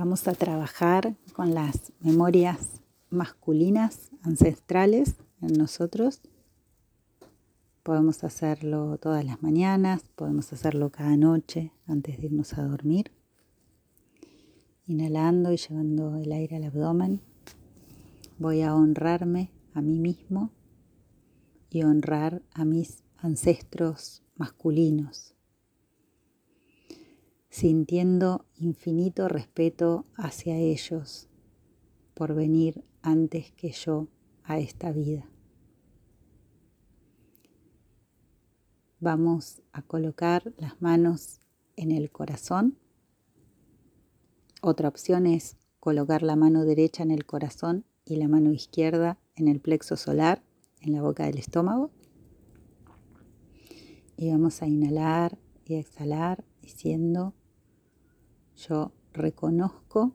Vamos a trabajar con las memorias masculinas ancestrales en nosotros. Podemos hacerlo todas las mañanas, podemos hacerlo cada noche antes de irnos a dormir. Inhalando y llevando el aire al abdomen, voy a honrarme a mí mismo y honrar a mis ancestros masculinos sintiendo infinito respeto hacia ellos por venir antes que yo a esta vida. Vamos a colocar las manos en el corazón. Otra opción es colocar la mano derecha en el corazón y la mano izquierda en el plexo solar, en la boca del estómago. Y vamos a inhalar y exhalar diciendo yo reconozco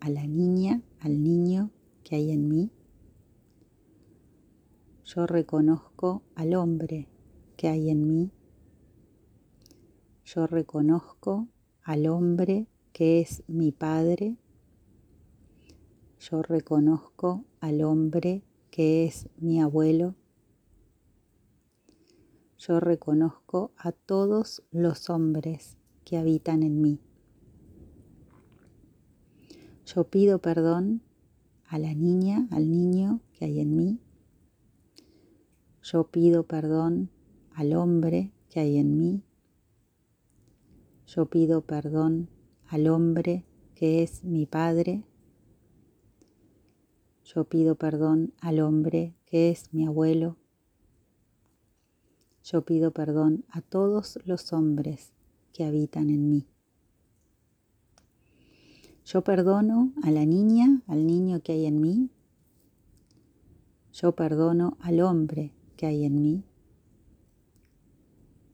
a la niña, al niño que hay en mí. Yo reconozco al hombre que hay en mí. Yo reconozco al hombre que es mi padre. Yo reconozco al hombre que es mi abuelo. Yo reconozco a todos los hombres que habitan en mí. Yo pido perdón a la niña, al niño que hay en mí. Yo pido perdón al hombre que hay en mí. Yo pido perdón al hombre que es mi padre. Yo pido perdón al hombre que es mi abuelo. Yo pido perdón a todos los hombres que habitan en mí. Yo perdono a la niña, al niño que hay en mí. Yo perdono al hombre que hay en mí.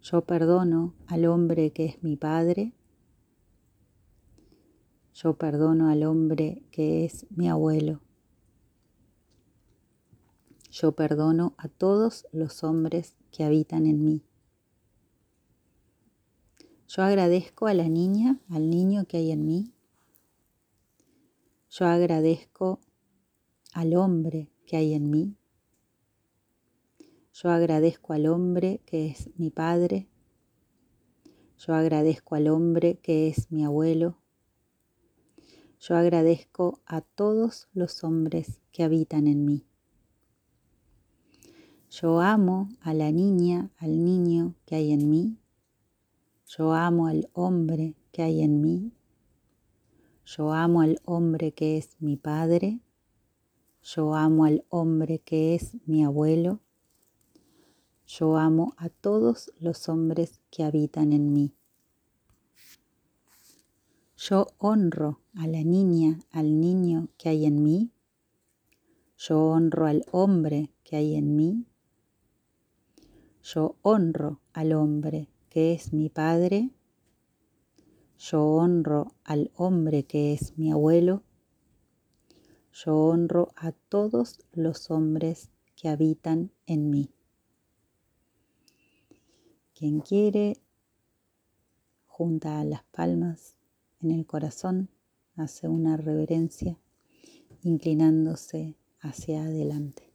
Yo perdono al hombre que es mi padre. Yo perdono al hombre que es mi abuelo. Yo perdono a todos los hombres que habitan en mí. Yo agradezco a la niña, al niño que hay en mí. Yo agradezco al hombre que hay en mí. Yo agradezco al hombre que es mi padre. Yo agradezco al hombre que es mi abuelo. Yo agradezco a todos los hombres que habitan en mí. Yo amo a la niña, al niño que hay en mí. Yo amo al hombre que hay en mí. Yo amo al hombre que es mi padre. Yo amo al hombre que es mi abuelo. Yo amo a todos los hombres que habitan en mí. Yo honro a la niña, al niño que hay en mí. Yo honro al hombre que hay en mí. Yo honro al hombre que es mi padre. Yo honro al hombre que es mi abuelo. Yo honro a todos los hombres que habitan en mí. Quien quiere, junta las palmas en el corazón, hace una reverencia, inclinándose hacia adelante.